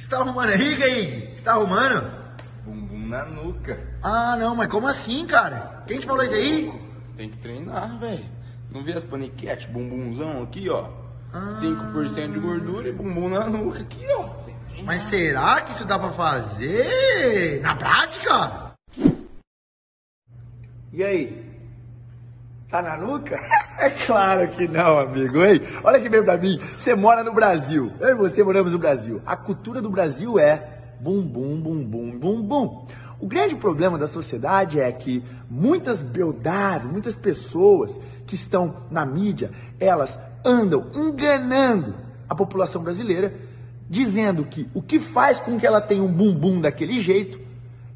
você tá arrumando aí, Kaique? Você tá arrumando? Bumbum na nuca. Ah, não, mas como assim, cara? Quem te falou isso aí? Tem que treinar, velho. Não vê as paniquetes, bumbumzão aqui, ó. 5% de gordura e bumbum na nuca aqui, ó. Mas será que isso dá pra fazer na prática? E aí? Tá na nuca? É claro que não, amigo. Ei, olha que bem pra mim. Você mora no Brasil. Eu e você moramos no Brasil. A cultura do Brasil é bum bum bum bum bum bum. O grande problema da sociedade é que muitas beldades, muitas pessoas que estão na mídia, elas andam enganando a população brasileira, dizendo que o que faz com que ela tenha um bumbum daquele jeito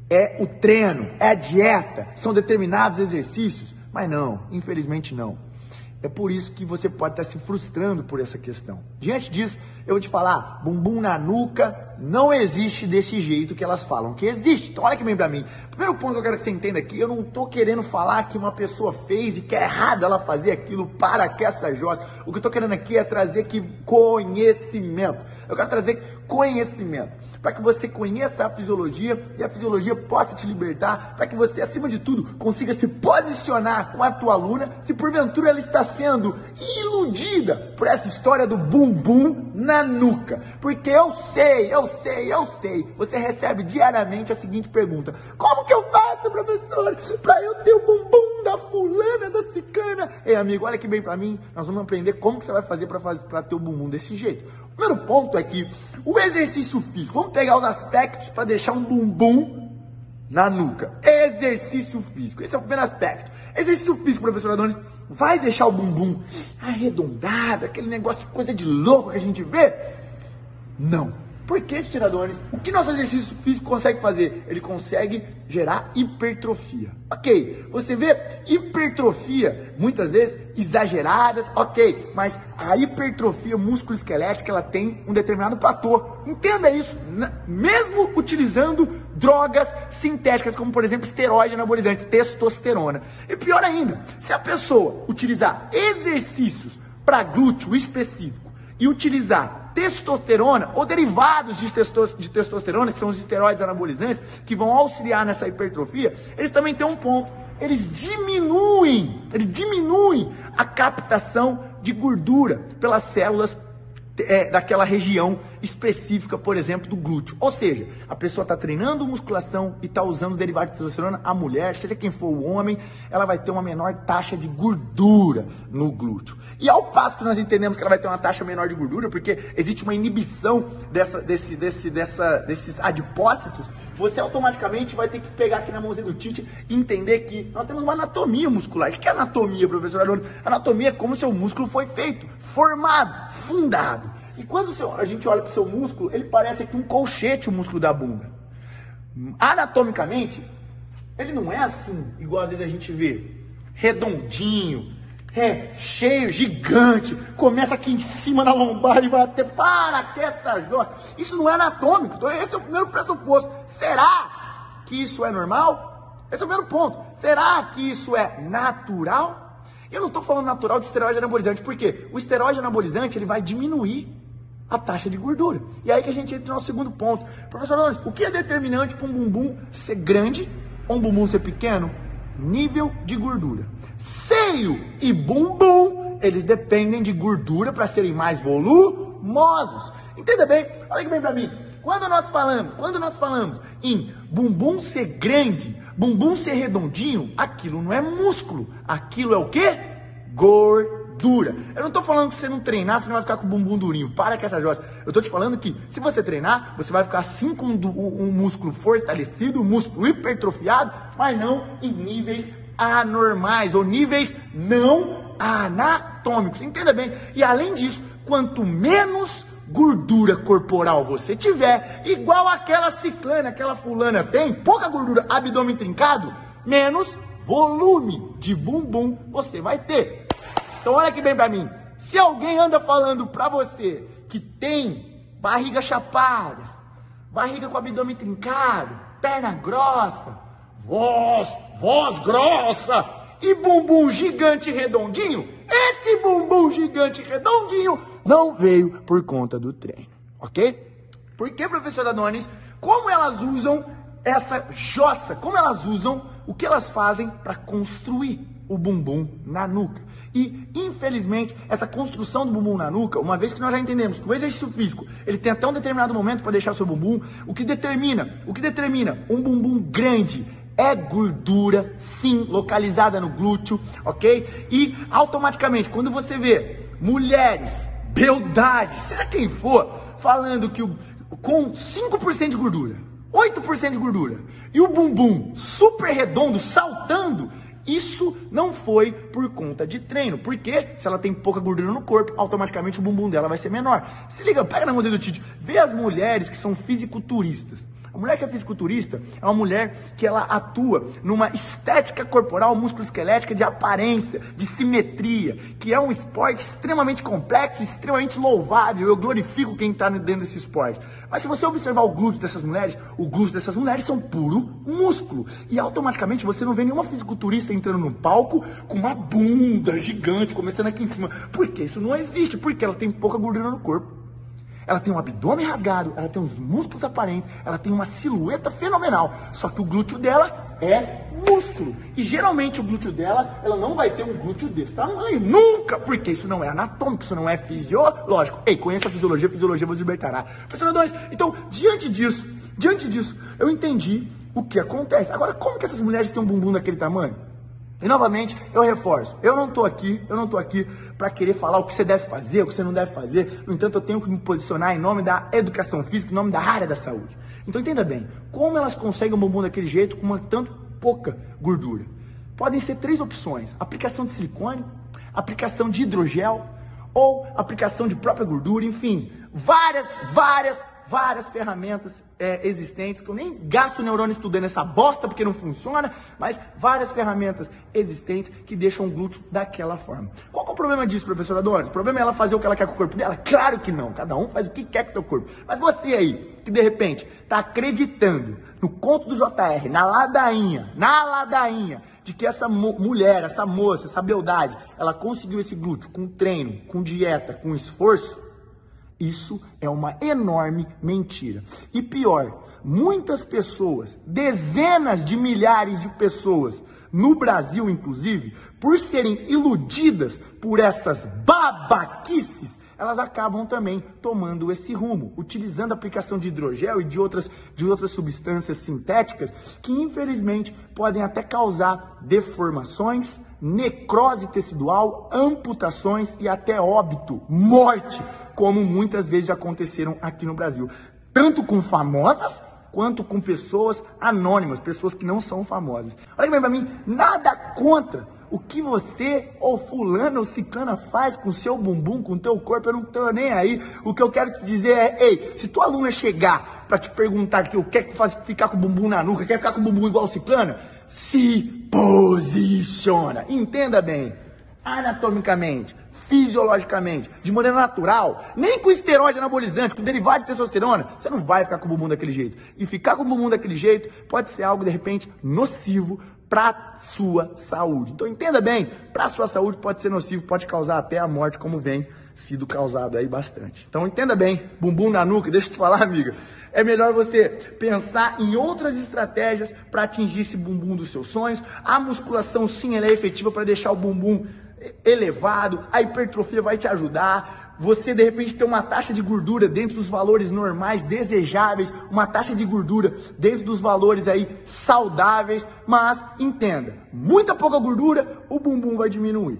é o treino, é a dieta, são determinados exercícios. Mas não, infelizmente não. É por isso que você pode estar se frustrando por essa questão. Diante disso, eu vou te falar, bumbum na nuca não existe desse jeito que elas falam que existe. Então olha que bem pra mim. Primeiro ponto que eu quero que você entenda aqui, eu não tô querendo falar que uma pessoa fez e que é errado ela fazer aquilo para que essa jossa. O que eu tô querendo aqui é trazer aqui conhecimento. Eu quero trazer conhecimento, para que você conheça a fisiologia e a fisiologia possa te libertar, para que você, acima de tudo, consiga se posicionar com a tua aluna, se porventura ela está sendo por essa história do bumbum na nuca. Porque eu sei, eu sei, eu sei. Você recebe diariamente a seguinte pergunta: Como que eu faço, professor, para eu ter o bumbum da fulana, da cicana? Ei, amigo, olha que bem para mim, nós vamos aprender como que você vai fazer para ter o bumbum desse jeito. O primeiro ponto é que o exercício físico, vamos pegar os aspectos para deixar um bumbum na nuca. Exercício físico, esse é o primeiro aspecto. Exercício físico, professor Adonis, vai deixar o bumbum arredondado, aquele negócio, coisa de louco que a gente vê? Não. Por que tiradores? O que nosso exercício físico consegue fazer? Ele consegue gerar hipertrofia. Ok, você vê hipertrofia muitas vezes exageradas, ok, mas a hipertrofia músculo-esquelética ela tem um determinado platô. Entenda isso, mesmo utilizando drogas sintéticas, como por exemplo esteroide anabolizantes, testosterona. E pior ainda, se a pessoa utilizar exercícios para glúteo específico e utilizar testosterona ou derivados de, de testosterona, que são os esteroides anabolizantes, que vão auxiliar nessa hipertrofia, eles também têm um ponto. Eles diminuem, eles diminuem a captação de gordura pelas células é, daquela região específica, por exemplo, do glúteo. Ou seja, a pessoa está treinando musculação e está usando derivado de testosterona, a mulher, seja quem for o homem, ela vai ter uma menor taxa de gordura no glúteo. E ao passo que nós entendemos que ela vai ter uma taxa menor de gordura, porque existe uma inibição dessa, desse, desse, dessa, desses adipócitos, você automaticamente vai ter que pegar aqui na mãozinha do Tite e entender que nós temos uma anatomia muscular. O que é anatomia, professor Arone? Anatomia é como seu músculo foi feito, formado, fundado. E quando seu, a gente olha para o seu músculo, ele parece aqui um colchete, o músculo da bunda. Anatomicamente, ele não é assim, igual às vezes a gente vê, redondinho, é cheio, gigante, começa aqui em cima na lombar e vai até para que essa jossa. Isso não é anatômico, então esse é o primeiro pressuposto. Será que isso é normal? Esse é o primeiro ponto. Será que isso é natural? Eu não estou falando natural de esteroide anabolizante, porque o esteroide anabolizante ele vai diminuir a taxa de gordura. E aí que a gente entra no nosso segundo ponto. Professor, o que é determinante para um bumbum ser grande ou um bumbum ser pequeno? Nível de gordura. Seio e bumbum, eles dependem de gordura para serem mais volumosos. Entenda bem? Olha bem para mim. Quando nós falamos, quando nós falamos em bumbum ser grande, bumbum ser redondinho, aquilo não é músculo. Aquilo é o quê? Gordura dura. Eu não tô falando que você não treinar, você não vai ficar com o bumbum durinho. Para com essa jossa. Eu tô te falando que se você treinar, você vai ficar assim com um, um músculo fortalecido, um músculo hipertrofiado, mas não em níveis anormais ou níveis não anatômicos. Entenda bem. E além disso, quanto menos gordura corporal você tiver, igual aquela ciclana, aquela fulana tem, pouca gordura, abdômen trincado, menos volume de bumbum você vai ter. Então olha aqui bem para mim. Se alguém anda falando para você que tem barriga chapada, barriga com abdômen trincado, perna grossa, voz, voz grossa e bumbum gigante redondinho, esse bumbum gigante redondinho não veio por conta do treino, ok? Por que, professor Adonis? Como elas usam essa jossa? Como elas usam o que elas fazem para construir o bumbum na nuca? E, infelizmente, essa construção do bumbum na nuca, uma vez que nós já entendemos que o exercício físico, ele tem até um determinado momento para deixar o seu bumbum, o que determina, o que determina um bumbum grande é gordura, sim, localizada no glúteo, ok? E automaticamente, quando você vê mulheres, beldades, seja quem for, falando que o, com 5% de gordura, 8% de gordura, e o bumbum super redondo saltando, isso não foi por conta de treino, porque se ela tem pouca gordura no corpo, automaticamente o bumbum dela vai ser menor. Se liga, pega na mão do Tite, vê as mulheres que são fisiculturistas. A mulher que é fisiculturista é uma mulher que ela atua numa estética corporal músculo-esquelética de aparência, de simetria, que é um esporte extremamente complexo, extremamente louvável. Eu glorifico quem está dentro desse esporte. Mas se você observar o glúteo dessas mulheres, o glúteo dessas mulheres são puro músculo. E automaticamente você não vê nenhuma fisiculturista entrando no palco com uma bunda gigante, começando aqui em cima. Porque isso não existe, porque ela tem pouca gordura no corpo. Ela tem um abdômen rasgado, ela tem os músculos aparentes, ela tem uma silhueta fenomenal. Só que o glúteo dela é músculo. E geralmente o glúteo dela, ela não vai ter um glúteo desse tamanho. Nunca! Porque isso não é anatômico, isso não é fisiológico. Ei, conheça a fisiologia, a fisiologia vos libertará. Professor então, diante disso, diante disso, eu entendi o que acontece. Agora, como que essas mulheres têm um bumbum daquele tamanho? E novamente, eu reforço, eu não estou aqui, eu não estou aqui para querer falar o que você deve fazer, o que você não deve fazer. No entanto, eu tenho que me posicionar em nome da educação física, em nome da área da saúde. Então entenda bem, como elas conseguem um bumbum daquele jeito com uma tanto pouca gordura? Podem ser três opções: aplicação de silicone, aplicação de hidrogel ou aplicação de própria gordura, enfim, várias, várias várias ferramentas é, existentes, que eu nem gasto neurônio estudando essa bosta porque não funciona, mas várias ferramentas existentes que deixam o glúteo daquela forma. Qual é o problema disso, professora Doris? O problema é ela fazer o que ela quer com o corpo dela? Claro que não, cada um faz o que quer com o seu corpo. Mas você aí, que de repente está acreditando no conto do JR, na ladainha, na ladainha, de que essa mulher, essa moça, essa beldade, ela conseguiu esse glúteo com treino, com dieta, com esforço, isso é uma enorme mentira. E pior, muitas pessoas, dezenas de milhares de pessoas, no Brasil inclusive, por serem iludidas por essas babaquices, elas acabam também tomando esse rumo, utilizando a aplicação de hidrogel e de outras, de outras substâncias sintéticas que infelizmente podem até causar deformações, necrose tecidual, amputações e até óbito, morte como muitas vezes já aconteceram aqui no Brasil. Tanto com famosas quanto com pessoas anônimas, pessoas que não são famosas. Olha bem para mim, nada contra o que você ou fulano ou ciclana faz com seu bumbum, com teu corpo, eu não tô nem aí. O que eu quero te dizer é, ei, se tua aluna chegar para te perguntar que o quer faz ficar com o bumbum na nuca, quer ficar com o bumbum igual ciclana, se posiciona. Entenda bem, anatomicamente, fisiologicamente, de maneira natural, nem com esteroide anabolizante, com derivado de testosterona, você não vai ficar com o bumbum daquele jeito. E ficar com o bumbum daquele jeito pode ser algo, de repente, nocivo para sua saúde. Então entenda bem, para sua saúde pode ser nocivo, pode causar até a morte, como vem sido causado aí bastante. Então entenda bem, bumbum na nuca, deixa eu te falar, amiga. É melhor você pensar em outras estratégias para atingir esse bumbum dos seus sonhos. A musculação sim, ela é efetiva para deixar o bumbum elevado, a hipertrofia vai te ajudar. Você de repente tem uma taxa de gordura dentro dos valores normais, desejáveis, uma taxa de gordura dentro dos valores aí saudáveis, mas entenda, muita pouca gordura, o bumbum vai diminuir.